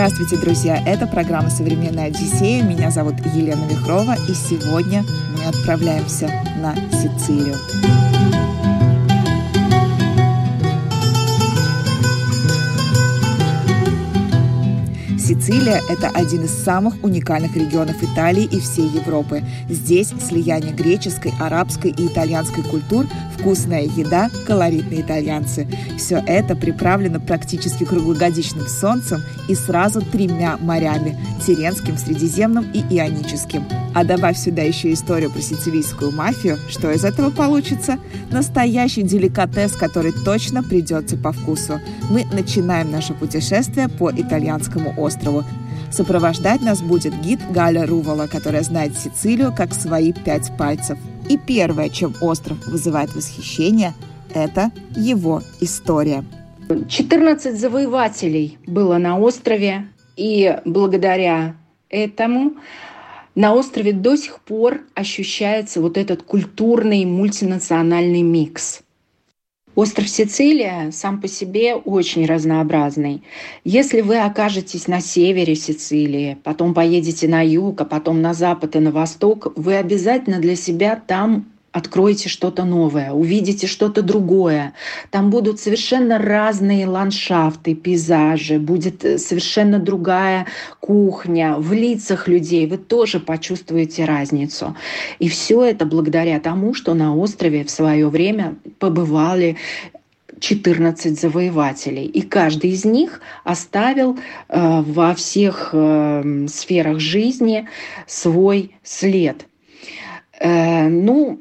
Здравствуйте, друзья! Это программа «Современная Одиссея». Меня зовут Елена Вихрова, и сегодня мы отправляемся на Сицилию. Сицилия – это один из самых уникальных регионов Италии и всей Европы. Здесь слияние греческой, арабской и итальянской культур, вкусная еда, колоритные итальянцы. Все это приправлено практически круглогодичным солнцем и сразу тремя морями – Тиренским, Средиземным и Ионическим. А добавь сюда еще историю про сицилийскую мафию, что из этого получится? Настоящий деликатес, который точно придется по вкусу. Мы начинаем наше путешествие по итальянскому острову. Сопровождать нас будет гид Галя Рувала, которая знает Сицилию как свои пять пальцев. И первое, чем остров вызывает восхищение, это его история. 14 завоевателей было на острове, и благодаря этому на острове до сих пор ощущается вот этот культурный мультинациональный микс. Остров Сицилия сам по себе очень разнообразный. Если вы окажетесь на севере Сицилии, потом поедете на юг, а потом на запад и на восток, вы обязательно для себя там откроете что-то новое, увидите что-то другое. Там будут совершенно разные ландшафты, пейзажи, будет э, совершенно другая кухня. В лицах людей вы тоже почувствуете разницу. И все это благодаря тому, что на острове в свое время побывали 14 завоевателей, и каждый из них оставил э, во всех э, сферах жизни свой след. Э, ну,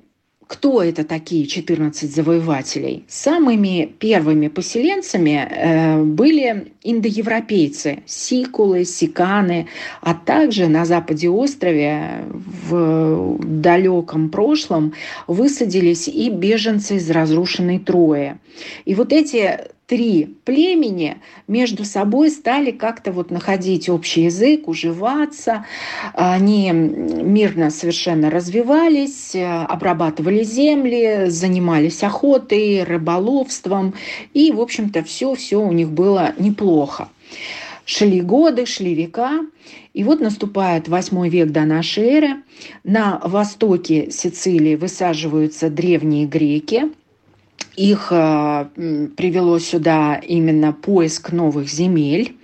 кто это такие 14 завоевателей? Самыми первыми поселенцами э, были индоевропейцы, сикулы, сиканы, а также на западе острова в далеком прошлом высадились и беженцы из разрушенной Трои. И вот эти три племени между собой стали как-то вот находить общий язык, уживаться. Они мирно совершенно развивались, обрабатывали земли, занимались охотой, рыболовством. И, в общем-то, все-все у них было неплохо. Шли годы, шли века, и вот наступает восьмой век до нашей эры. На востоке Сицилии высаживаются древние греки, их э, привело сюда именно поиск новых земель.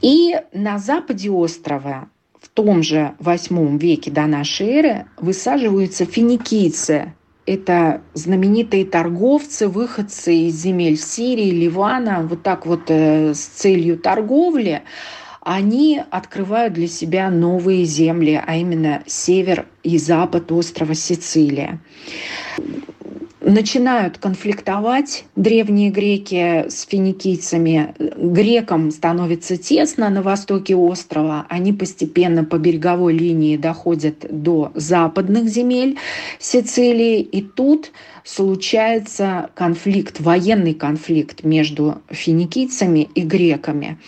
И на западе острова в том же восьмом веке до нашей эры высаживаются финикийцы. Это знаменитые торговцы, выходцы из земель Сирии, Ливана, вот так вот э, с целью торговли они открывают для себя новые земли, а именно север и запад острова Сицилия начинают конфликтовать древние греки с финикийцами. Грекам становится тесно на востоке острова. Они постепенно по береговой линии доходят до западных земель Сицилии. И тут случается конфликт, военный конфликт между финикийцами и греками.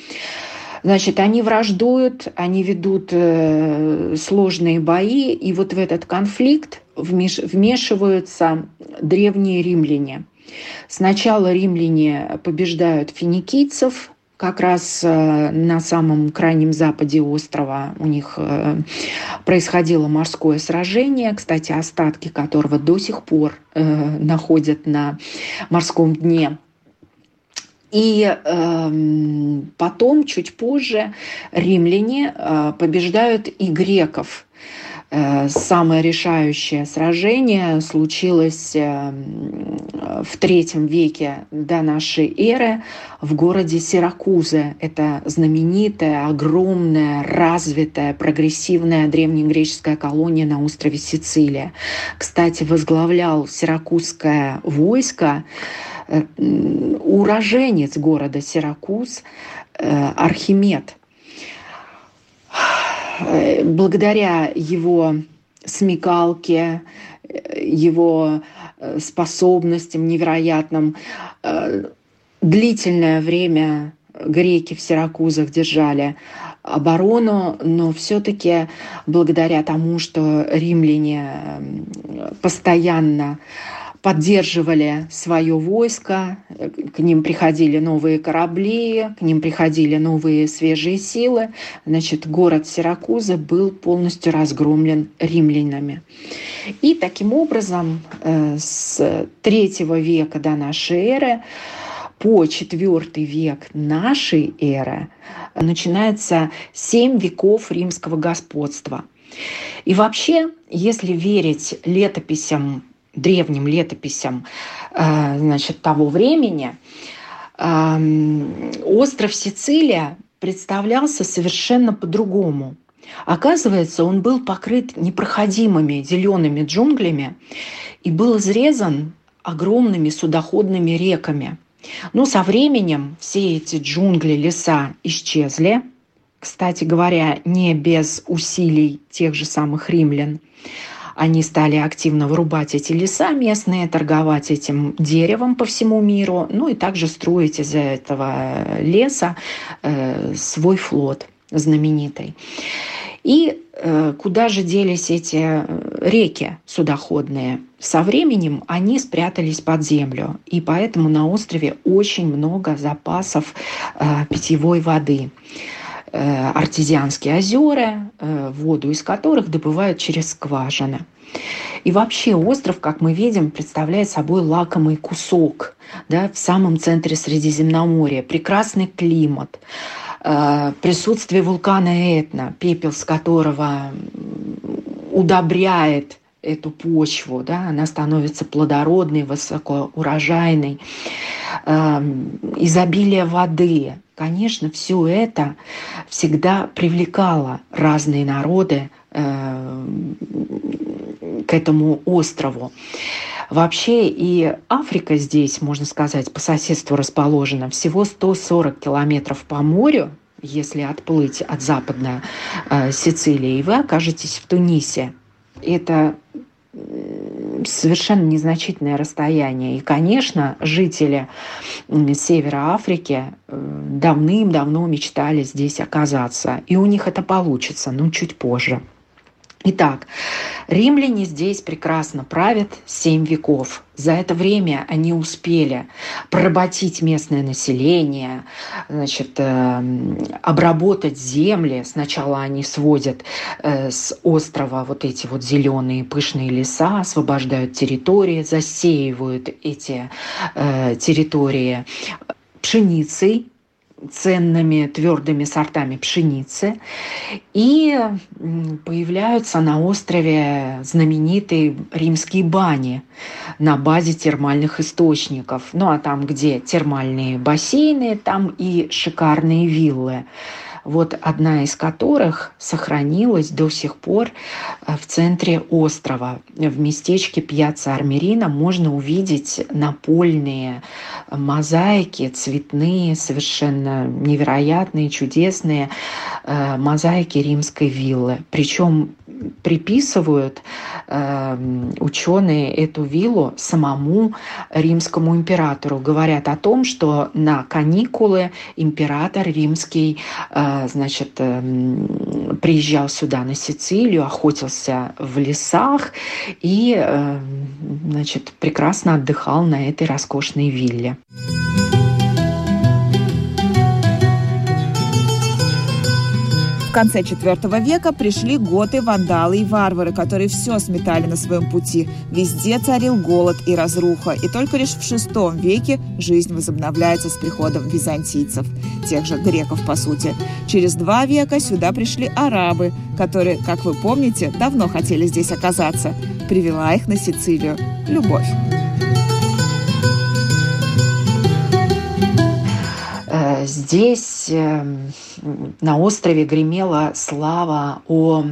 Значит, они враждуют, они ведут э, сложные бои, и вот в этот конфликт вмешиваются древние римляне. Сначала римляне побеждают финикийцев, как раз э, на самом крайнем западе острова у них э, происходило морское сражение, кстати, остатки которого до сих пор находят на морском дне и э, потом, чуть позже, римляне э, побеждают и греков. Э, самое решающее сражение случилось э, в третьем веке до нашей эры в городе Сиракузы. Это знаменитая, огромная, развитая, прогрессивная древнегреческая колония на острове Сицилия. Кстати, возглавлял сиракузское войско Э, уроженец города Сиракуз Архимед. Э, благодаря его смекалке, его способностям невероятным, длительное время греки в Сиракузах держали оборону, но все-таки благодаря тому, что римляне постоянно поддерживали свое войско, к ним приходили новые корабли, к ним приходили новые свежие силы. Значит, город Сиракуза был полностью разгромлен римлянами. И таким образом э, с третьего века до нашей эры по четвертый век нашей эры начинается семь веков римского господства. И вообще, если верить летописям древним летописям э, значит, того времени, эм, остров Сицилия представлялся совершенно по-другому. Оказывается, он был покрыт непроходимыми зелеными джунглями и был изрезан огромными судоходными реками. Но со временем все эти джунгли, леса исчезли. Кстати говоря, не без усилий тех же самых римлян. Они стали активно вырубать эти леса местные, торговать этим деревом по всему миру, ну и также строить из этого леса э, свой флот знаменитый. И э, куда же делись эти э, реки судоходные? Со временем они спрятались под землю, и поэтому на острове очень много запасов э, питьевой воды. Э, артезианские озера, э, воду из которых добывают через скважины. И вообще остров, как мы видим, представляет собой лакомый кусок да, в самом центре Средиземноморья. Прекрасный климат, э, присутствие вулкана Этна, пепел с которого удобряет эту почву, да, она становится плодородной, высокоурожайной, изобилие воды, Конечно, все это всегда привлекало разные народы э, к этому острову. Вообще и Африка здесь, можно сказать, по соседству расположена всего 140 километров по морю, если отплыть от западной э, Сицилии, и вы окажетесь в Тунисе. Это совершенно незначительное расстояние. И, конечно, жители Севера Африки э, давным-давно мечтали здесь оказаться. И у них это получится, но чуть позже. Итак, римляне здесь прекрасно правят семь веков. За это время они успели проработить местное население, значит, э, обработать земли. Сначала они сводят э, с острова вот эти вот зеленые пышные леса, освобождают территории, засеивают эти э, территории пшеницей, ценными твердыми сортами пшеницы. И появляются на острове знаменитые римские бани на базе термальных источников. Ну а там, где термальные бассейны, там и шикарные виллы вот одна из которых сохранилась до сих пор э, в центре острова. В местечке Пьяца Армерина можно увидеть напольные мозаики, цветные, совершенно невероятные, чудесные э, мозаики римской виллы. Причем приписывают э, ученые эту виллу самому римскому императору. Говорят о том, что на каникулы император римский э, значит, э, приезжал сюда на Сицилию, охотился в лесах и э, значит, прекрасно отдыхал на этой роскошной вилле. В конце IV века пришли готы, вандалы и варвары, которые все сметали на своем пути. Везде царил голод и разруха, и только лишь в VI веке жизнь возобновляется с приходом византийцев, тех же греков по сути. Через два века сюда пришли арабы, которые, как вы помните, давно хотели здесь оказаться. Привела их на Сицилию любовь. Здесь эм, на острове гремела слава о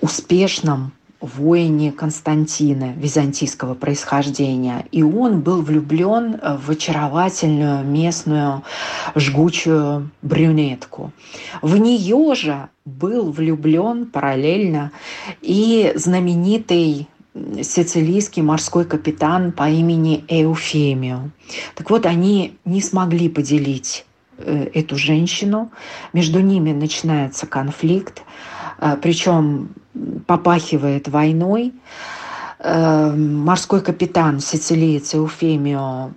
успешном, воине Константина византийского происхождения. И он был влюблен в очаровательную местную жгучую брюнетку. В нее же был влюблен параллельно и знаменитый сицилийский морской капитан по имени Эуфемио. Так вот, они не смогли поделить э, эту женщину. Между ними начинается конфликт, э, причем попахивает войной. Э, морской капитан сицилиец Эуфемио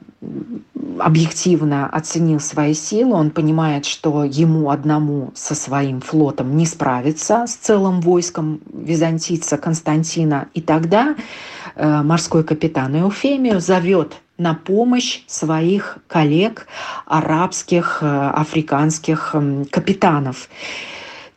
объективно оценил свои силы, он понимает, что ему одному со своим флотом не справиться с целым войском византийца Константина. И тогда э, морской капитан Эуфемию зовет на помощь своих коллег арабских, э, африканских капитанов.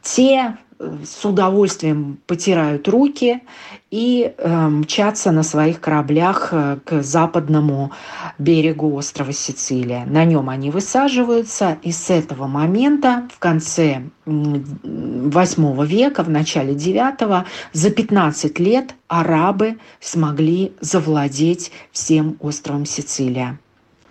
Те с удовольствием потирают руки и э, мчатся на своих кораблях э, к западному берегу острова Сицилия. На нем они высаживаются, и с этого момента в конце восьмого века, в начале девятого, за 15 лет арабы смогли завладеть всем островом Сицилия.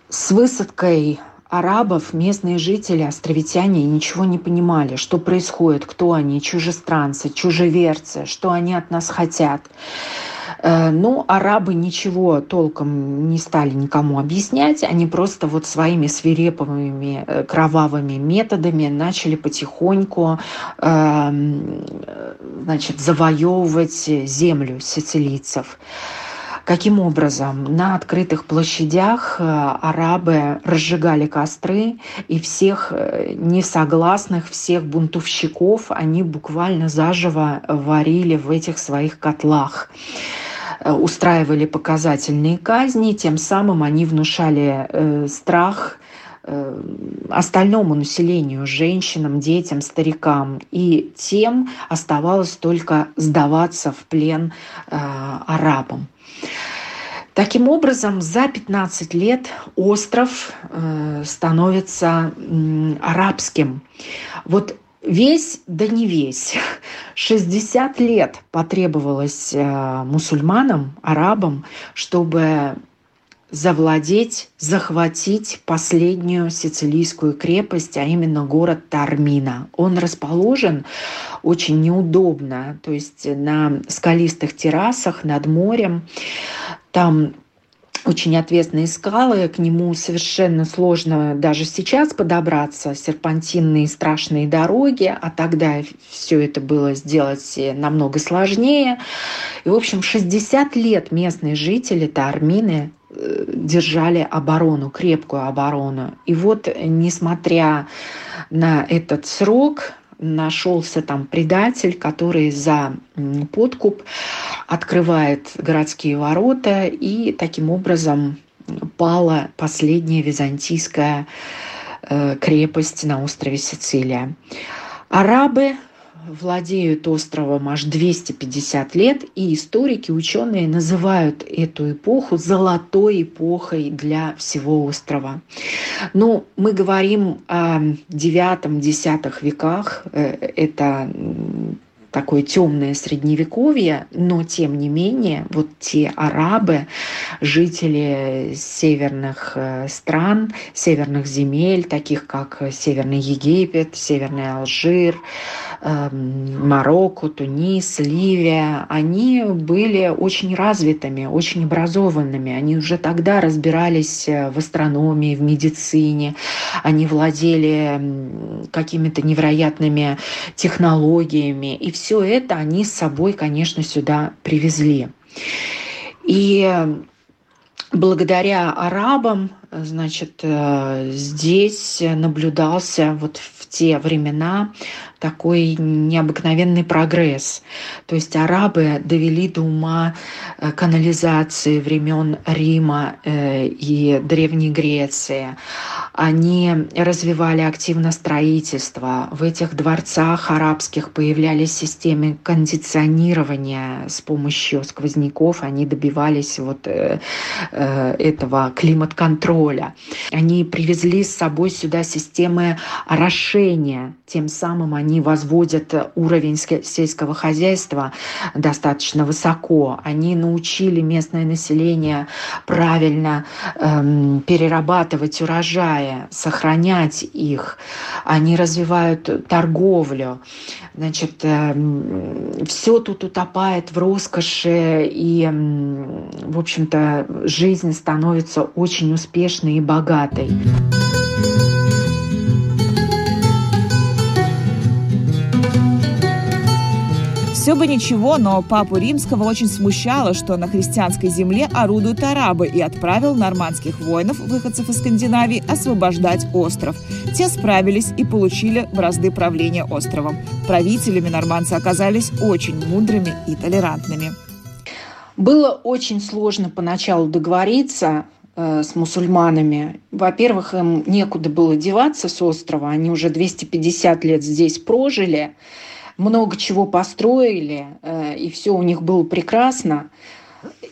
С высадкой арабов местные жители, островитяне, ничего не понимали, что происходит, кто они, чужестранцы, чужеверцы, что они от нас хотят. Э, Но арабы ничего толком не стали никому объяснять, они просто вот своими свирепыми э, кровавыми методами начали потихоньку эм, значит, завоевывать землю сицилийцев. Каким образом? На открытых площадях э, арабы разжигали костры, и всех э, несогласных, всех бунтовщиков они буквально заживо варили в этих своих котлах э, устраивали показательные казни, тем самым они внушали э, страх остальному населению, женщинам, детям, старикам. И тем оставалось только сдаваться в плен э, арабам. Таким образом, за 15 лет остров э, становится арабским. Вот весь, да не весь, 60 лет потребовалось э, мусульманам, арабам, чтобы завладеть, захватить последнюю сицилийскую крепость, а именно город Тармина. Он расположен очень неудобно, то есть на скалистых террасах над морем. Там очень ответственные скалы, к нему совершенно сложно даже сейчас подобраться, серпантинные страшные дороги, а тогда все это было сделать намного сложнее. И, в общем, 60 лет местные жители, это армины, э, держали оборону, крепкую оборону. И вот, несмотря на этот срок, нашелся там предатель, который за подкуп открывает городские ворота, и таким образом пала последняя византийская э, крепость на острове Сицилия. Арабы владеют островом аж 250 лет, и историки, ученые называют эту эпоху золотой эпохой для всего острова. Но мы говорим о 9-10 веках, э, это такое темное средневековье, но тем не менее вот те арабы, жители северных э, стран, северных земель, таких как Северный Египет, Северный Алжир, Марокко, Тунис, Ливия, они были очень развитыми, очень образованными. Они уже тогда разбирались э, в астрономии, в медицине, они владели какими-то невероятными технологиями. И все это они с собой, конечно, сюда привезли. И благодаря арабам, значит, э, здесь наблюдался вот в те времена такой необыкновенный прогресс. То есть арабы довели до ума э, канализации времен Рима э, и Древней Греции. они развивали активно строительство. В этих дворцах арабских появлялись системы кондиционирования с помощью сквозняков. Они добивались вот этого климат-контроля. Они привезли с собой сюда системы орошения. Тем самым они возводят уровень сельского хозяйства достаточно высоко. Они научили местное население правильно эм, перерабатывать урожая, сохранять их. Они развивают торговлю. Значит, э, все тут утопает в роскоши, и, в общем-то, жизнь становится очень успешной и богатой. Все бы ничего, но папу римского очень смущало, что на христианской земле орудуют арабы и отправил нормандских воинов, выходцев из Скандинавии, освобождать остров. Те справились и получили бразды правления островом. Правителями нормандцы оказались очень мудрыми и толерантными. Было очень сложно поначалу договориться с мусульманами. Во-первых, им некуда было деваться с острова. Они уже 250 лет здесь прожили много чего построили, э, и все у них было прекрасно.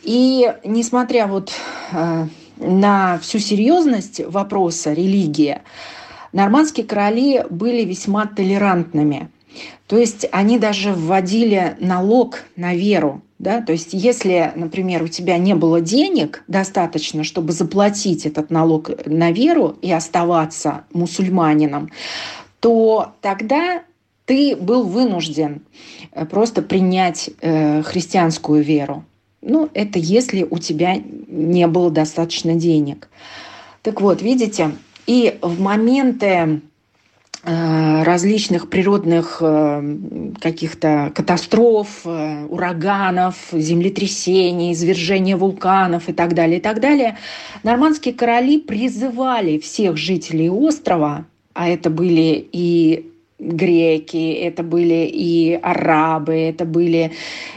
И несмотря вот э, на всю серьезность вопроса религии, нормандские короли были весьма толерантными. То есть они даже вводили налог на веру. Да? То есть если, например, у тебя не было денег достаточно, чтобы заплатить этот налог на веру и оставаться мусульманином, то тогда ты был вынужден э, просто принять э, христианскую веру. Ну, это если у тебя не было достаточно денег. Так вот, видите, и в моменты различных природных каких-то катастроф, ураганов, землетрясений, извержения вулканов и так далее, и так далее, нормандские короли призывали всех жителей острова, а это были и греки, это были и арабы, это были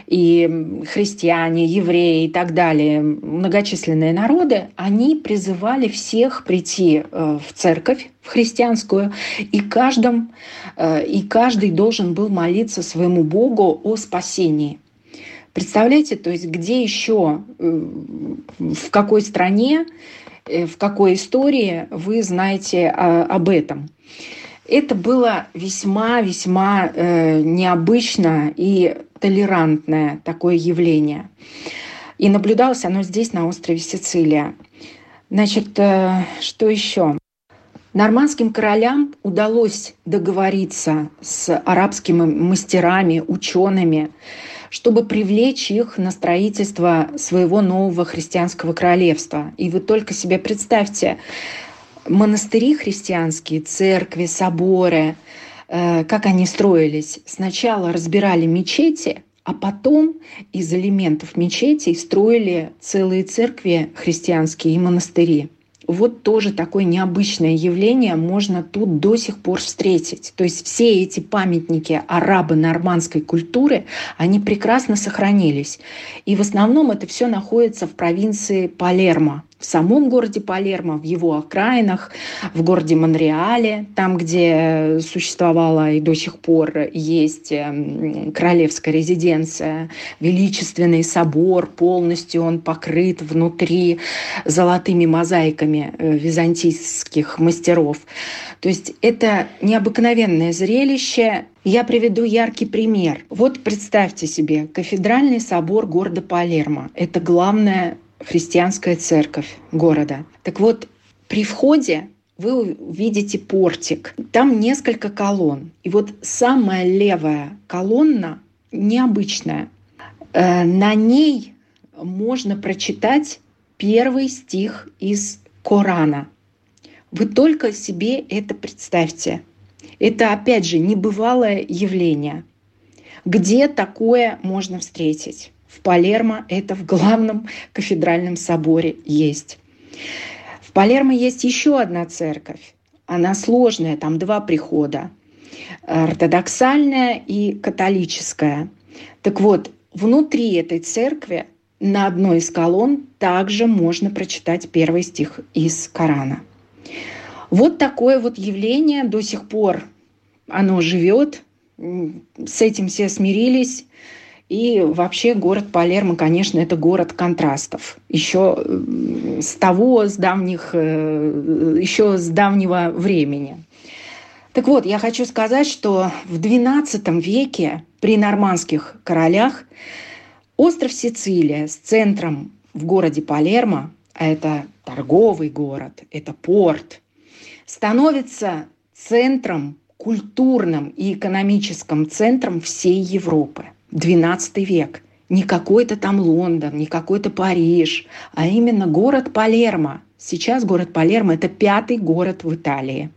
и христиане, евреи и так далее, многочисленные народы, они призывали всех прийти э, в церковь, в христианскую, и, каждом, э, и каждый должен был молиться своему Богу о спасении. Представляете, то есть где еще, э, в какой стране, в какой истории вы знаете об этом? Это было весьма-весьма э, необычно и толерантное такое явление. И наблюдалось оно здесь, на острове Сицилия. Значит, э, что еще? Нормандским королям удалось договориться с арабскими мастерами, учеными, чтобы привлечь их на строительство своего нового христианского королевства. И вы только себе представьте, монастыри христианские, церкви, соборы, э, как они строились. Сначала разбирали мечети, а потом из элементов мечетей строили целые церкви христианские и монастыри. Вот тоже такое необычное явление можно тут до сих пор встретить. То есть все эти памятники арабо-нормандской культуры, они прекрасно сохранились. И в основном это все находится в провинции Палермо в самом городе Палермо, в его окраинах, в городе Монреале, там, где существовала и до сих пор есть эм, королевская резиденция, величественный собор, полностью он покрыт внутри золотыми мозаиками э, византийских мастеров. То есть это необыкновенное зрелище. Я приведу яркий пример. Вот представьте себе, кафедральный собор города Палермо. Это главная христианская церковь города. Так вот, при входе вы увидите портик. Там несколько колонн. И вот самая левая колонна необычная. Э, на ней можно прочитать первый стих из Корана. Вы только себе это представьте. Это, опять же, небывалое явление. Где такое можно встретить? В Палермо это в главном кафедральном соборе есть. В Палермо есть еще одна церковь. Она сложная, там два прихода. Ортодоксальная и католическая. Так вот, внутри этой церкви на одной из колонн также можно прочитать первый стих из Корана. Вот такое вот явление до сих пор оно живет, с этим все смирились. И вообще город Палермо, конечно, это город контрастов. Еще с того, с давних, э, еще с давнего времени. Так вот, я хочу сказать, что в XII веке при нормандских королях остров Сицилия с центром в городе Палермо, а это торговый город, это порт, становится центром, культурным и экономическим центром всей Европы. XII век. Не какой-то там Лондон, не какой-то Париж, а именно город Палермо. Сейчас город Палермо – это пятый город в Италии.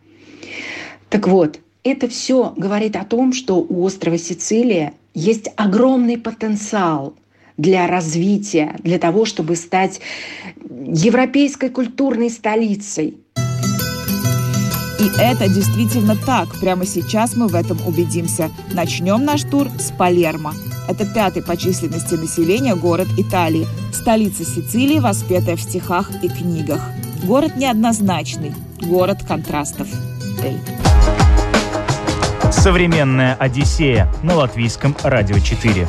Так вот, это все говорит о том, что у острова Сицилия есть огромный потенциал для развития, для того, чтобы стать европейской культурной столицей. И это действительно так. Прямо сейчас мы в этом убедимся. Начнем наш тур с Палермо. Это пятый по численности населения город Италии, столица Сицилии, воспетая в стихах и книгах. Город неоднозначный, город контрастов. Эй. Современная Одиссея на латвийском радио 4.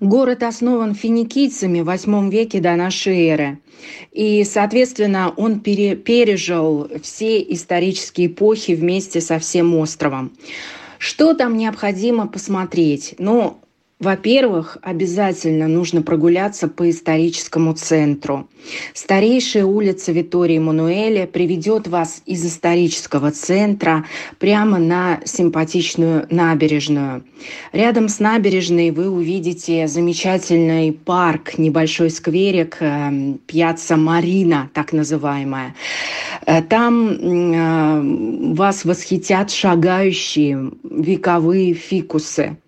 Город основан финикийцами в VIII веке до нашей эры. И, соответственно, он пере, пережил все исторические эпохи вместе со всем островом. Что там необходимо посмотреть? Ну, во-первых, обязательно нужно прогуляться по историческому центру. Старейшая улица Витории Мануэля приведет вас из исторического центра прямо на симпатичную набережную. Рядом с набережной вы увидите замечательный парк, небольшой скверик, э, Пьяца Марина, так называемая. Э, там э, вас восхитят шагающие вековые фикусы.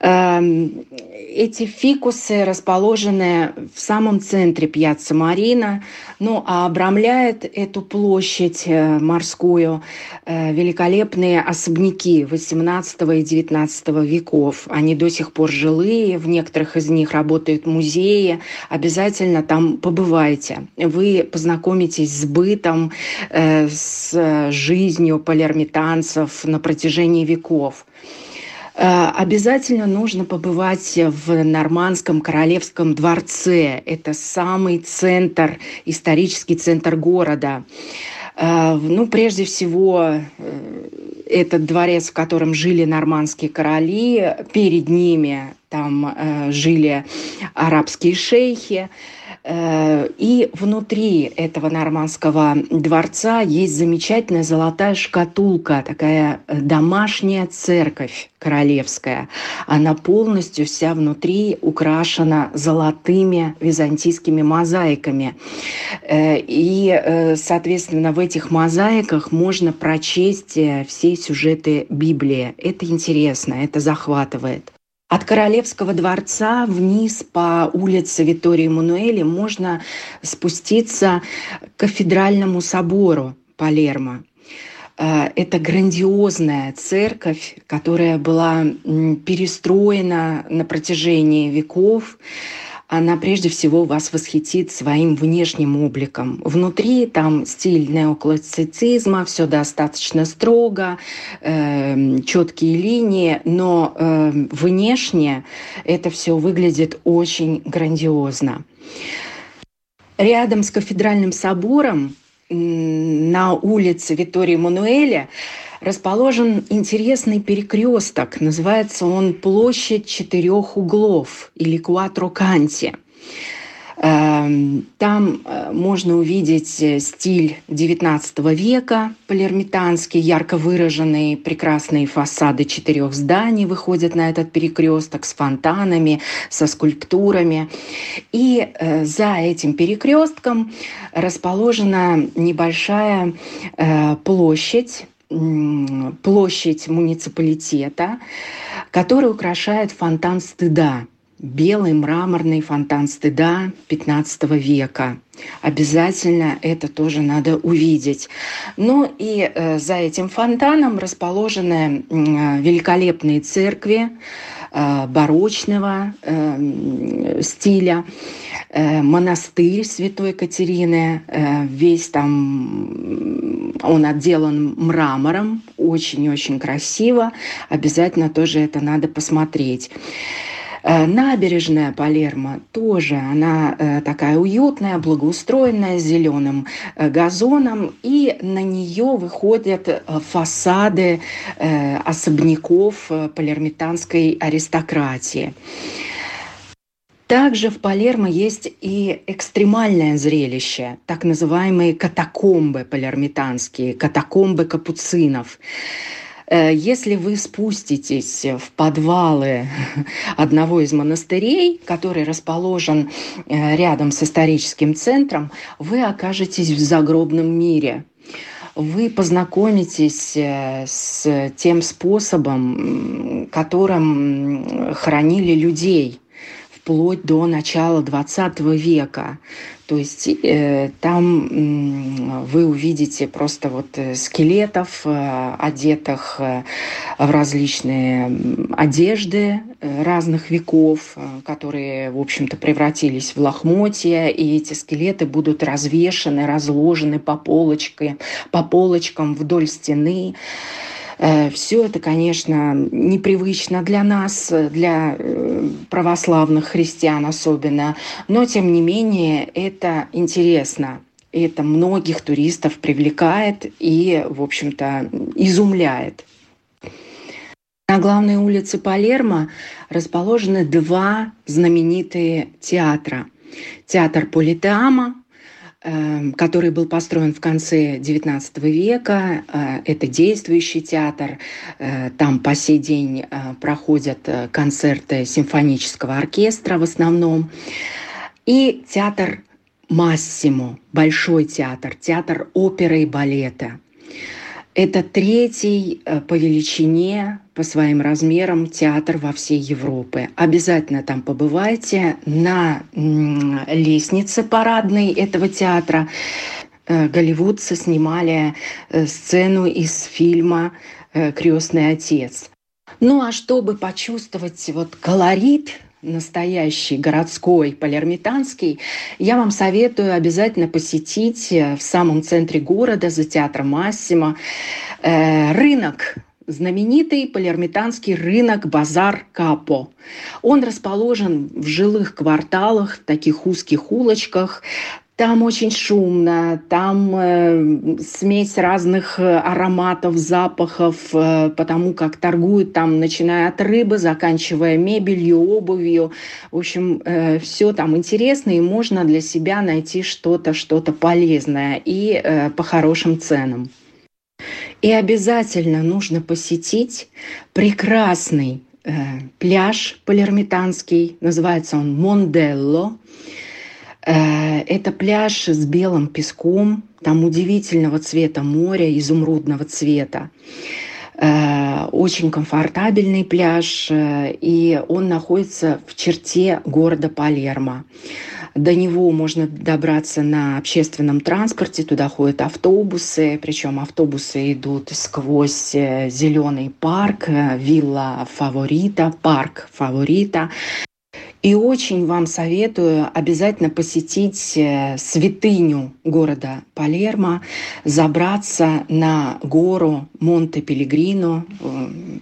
Эм, эти фикусы расположены в самом центре Пьяцца Марина, ну а обрамляет эту площадь э, морскую э, великолепные особняки XVIII и XIX веков. Они до сих пор жилые, в некоторых из них работают музеи. Обязательно там побывайте. Вы познакомитесь с бытом, э, с жизнью палермитанцев на протяжении веков. Э, обязательно нужно побывать в Нормандском королевском дворце. Это самый центр, исторический центр города. Э, ну, прежде всего, э, этот дворец, в котором жили нормандские короли, перед ними там жили арабские шейхи. Э, и внутри этого нормандского дворца есть замечательная золотая шкатулка, такая э, домашняя церковь королевская. Она полностью вся внутри украшена золотыми византийскими мозаиками. Э, и, соответственно, в этих мозаиках можно прочесть все сюжеты Библии. Это интересно, это захватывает. От Королевского дворца вниз по улице Витории Мануэли можно спуститься к кафедральному собору Палермо. Э, это грандиозная церковь, которая была перестроена на протяжении веков она прежде всего вас восхитит своим внешним обликом. Внутри там стиль неоклассицизма, все достаточно строго, э, четкие линии, но э, внешне это все выглядит очень грандиозно. Рядом с кафедральным собором на улице Витории Мануэля расположен интересный перекресток. Называется он «Площадь четырех углов» или «Куатро Канти». Эм, там э, можно увидеть э, стиль XIX века, палермитанский, ярко выраженные прекрасные фасады четырех зданий выходят на этот перекресток с фонтанами, со скульптурами. И э, за этим перекрестком расположена небольшая площадь, площадь муниципалитета, который украшает фонтан стыда. Белый мраморный фонтан стыда 15 века. Обязательно это тоже надо увидеть. Ну и э, за этим фонтаном расположены э, великолепные церкви, барочного стиля. Монастырь Святой Катерины, весь там он отделан мрамором, очень-очень красиво. Обязательно тоже это надо посмотреть. Э, набережная Палермо тоже, она э, такая уютная, благоустроенная, с зеленым э, газоном, и на нее выходят фасады особняков палермитанской аристократии. Также в Палермо есть и экстремальное зрелище, так называемые катакомбы палермитанские, катакомбы капуцинов. Э, если вы спуститесь в подвалы одного из монастырей, который расположен э, рядом с историческим центром, вы окажетесь в загробном мире. Вы познакомитесь э, с тем способом, которым хоронили людей вплоть до начала XX века. То есть э, там э, вы увидите просто вот э, скелетов, э, одетых э, в различные одежды э, разных веков, которые, в общем-то, превратились в лохмотья, и эти скелеты будут развешаны, разложены по, полочке, по полочкам вдоль стены. Все это, конечно, непривычно для нас, для э, православных христиан особенно, но тем не менее это интересно. Это многих туристов привлекает и, в общем-то, изумляет. На главной улице Палермо расположены два знаменитые театра. Театр Политеама который был построен в конце XIX века. Э, это действующий театр. Э, там по сей день э, проходят концерты симфонического оркестра в основном. И театр Массимо, большой театр, театр оперы и балета. Это третий по величине по своим размерам театр во всей Европе. Обязательно там побывайте на лестнице парадной этого театра. Э, голливудцы снимали э, сцену из фильма э, «Крестный отец». Ну а чтобы почувствовать вот колорит настоящий городской палермитанский, я вам советую обязательно посетить в самом центре города за театром Массимо рынок знаменитый палермитанский рынок Базар Капо. Он расположен в жилых кварталах, таких узких улочках. Там очень шумно, там э, смесь разных э, ароматов, запахов, э, потому как торгуют там, начиная от рыбы, заканчивая мебелью, обувью. В общем, э, все там интересно, и можно для себя найти что-то, что-то полезное и э, по хорошим ценам. И обязательно нужно посетить прекрасный э, пляж палермитанский, называется он Монделло. Э, это пляж с белым песком, там удивительного цвета моря, изумрудного цвета. Э, очень комфортабельный пляж, э, и он находится в черте города Палермо. До него можно добраться на общественном транспорте, туда ходят автобусы, причем автобусы идут сквозь зеленый парк, вилла фаворита, парк фаворита. И очень вам советую обязательно посетить э, святыню города Палермо, забраться на гору Монте-Пелегрино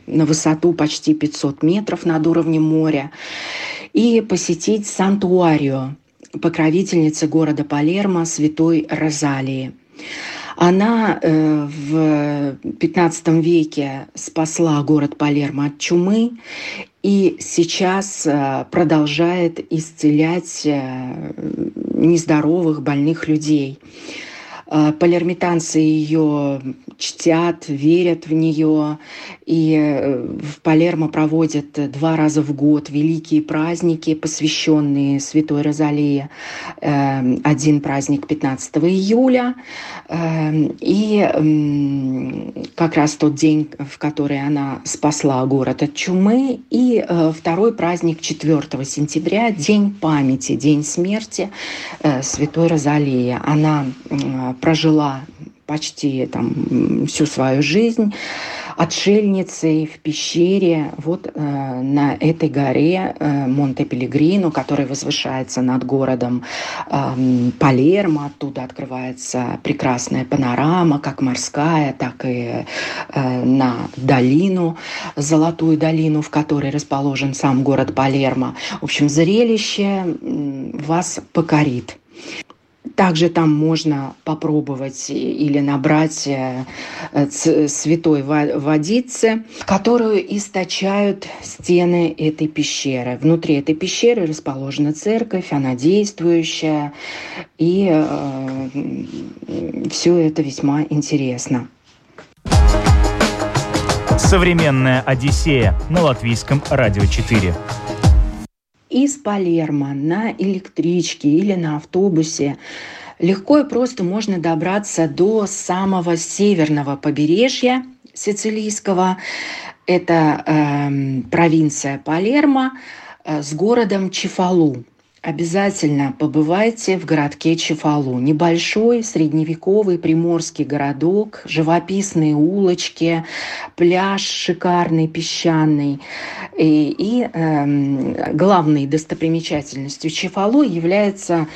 на высоту почти 500 метров над уровнем моря и посетить Сантуарио, покровительницы города Палермо святой Розалии. Она э, в XV веке спасла город Палермо от чумы и сейчас э, продолжает исцелять э, нездоровых, больных людей. Палермитанцы ее чтят, верят в нее. И э, в Палермо проводят два раза в год великие праздники, посвященные Святой Розалии. Эм, один праздник 15 июля. Эм, и как раз тот день, в который она спасла город от чумы. И э, второй праздник 4 сентября, День памяти, День смерти Святой Розалии. Она прожила почти там всю свою жизнь. Отшельницей в пещере вот э, на этой горе э, Монте-Пелегрино, которая возвышается над городом э, Палермо. Оттуда открывается прекрасная панорама, как морская, так и э, на долину, Золотую долину, в которой расположен сам город Палермо. В общем, зрелище вас покорит. Также там можно попробовать или набрать э, святой водицы, которую источают стены этой пещеры. Внутри этой пещеры расположена церковь, она действующая, и э, все это весьма интересно. Современная Одиссея на латвийском радио 4 из Палермо на электричке или на автобусе легко и просто можно добраться до самого северного побережья сицилийского. Это э, провинция Палермо э, с городом Чефалу. Обязательно побывайте в городке Чефалу. Небольшой средневековый приморский городок, живописные улочки, пляж шикарный, песчаный. И, и э, главной достопримечательностью Чефалу является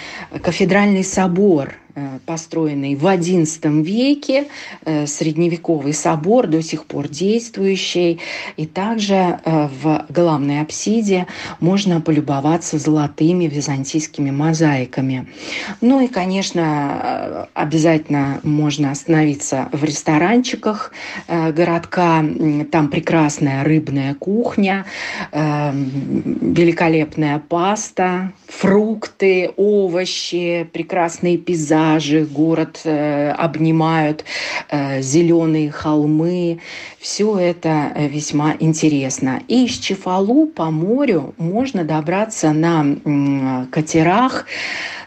кафедральный собор – построенный в XI веке, э, средневековый собор, до сих пор действующий. И также э, в главной апсиде можно полюбоваться золотыми византийскими мозаиками. Ну и, конечно, обязательно можно остановиться в ресторанчиках городка. Там прекрасная рыбная кухня, великолепная паста, фрукты, овощи, прекрасные пейзажи, город э, обнимают э, зеленые холмы. Все это э, весьма интересно. И из Чефалу по морю можно добраться на э, катерах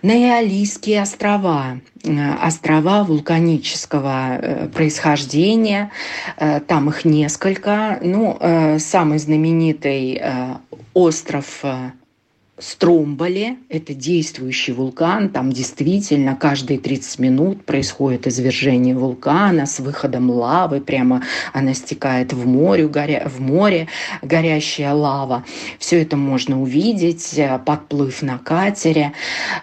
на Иолийские острова э, острова вулканического э, происхождения. Там их несколько. Ну, самый знаменитый остров Стромболе, это действующий вулкан, там действительно каждые 30 минут происходит извержение вулкана с выходом лавы, прямо она стекает в море, горя... в море горящая лава. Все это можно увидеть, э, подплыв на катере.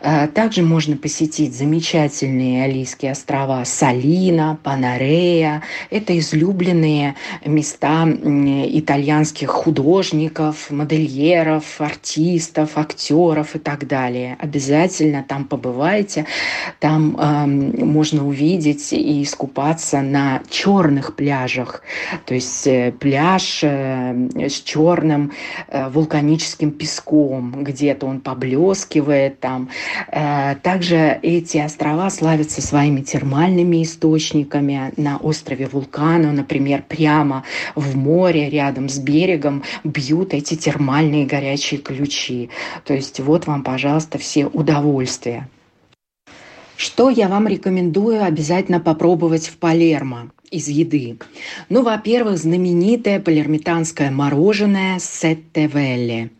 Э, также можно посетить замечательные Алийские острова Салина, Панарея. Это излюбленные места итальянских художников, модельеров, артистов, актеров и так далее. Обязательно там побывайте. Там э, можно увидеть и искупаться на черных пляжах. То есть э, пляж э, с черным э, вулканическим песком. Где-то он поблескивает там. Э, также эти острова славятся своими термальными источниками. На острове Вулкана, например, прямо в море рядом с берегом бьют эти термальные горячие ключи. То есть вот вам, пожалуйста, все удовольствия. Что я вам рекомендую обязательно попробовать в Палермо из еды? Ну, во-первых, знаменитое палермитанское мороженое Сеттевелли.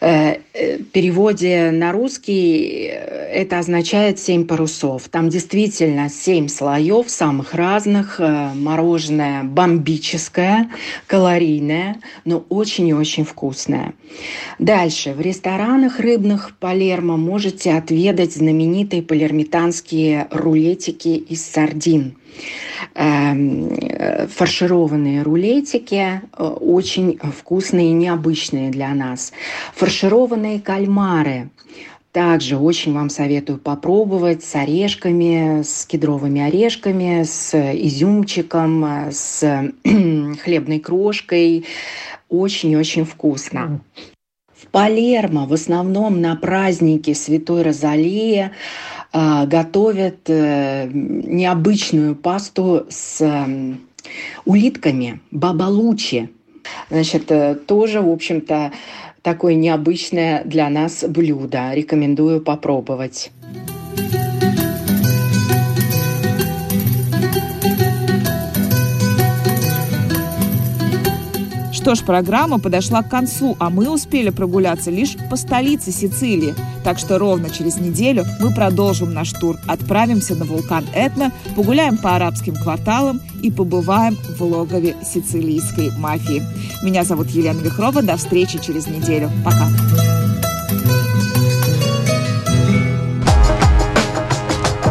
Переводе на русский э, это означает семь парусов. Там действительно семь слоев самых разных. Мороженое бомбическое, калорийное, но очень и очень вкусное. Дальше. В ресторанах рыбных Палермо можете отведать знаменитые палермитанские рулетики из сардин. Эм, фаршированные рулетики, э, очень вкусные и необычные для нас. Фаршированные кальмары, также очень вам советую попробовать с орешками, с кедровыми орешками, с изюмчиком, с хлебной крошкой. Очень-очень вкусно. В Палермо в основном на праздники Святой Розалии готовят э, необычную пасту с улитками, бабалучи. Значит, э, тоже, в общем-то, такое необычное для нас блюдо. Рекомендую попробовать. Что ж, программа подошла к концу, а мы успели прогуляться лишь по столице Сицилии. Так что ровно через неделю мы продолжим наш тур. Отправимся на вулкан Этна, погуляем по арабским кварталам и побываем в логове сицилийской мафии. Меня зовут Елена Вихрова. До встречи через неделю. Пока.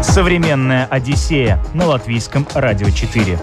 Современная Одиссея на латвийском радио 4.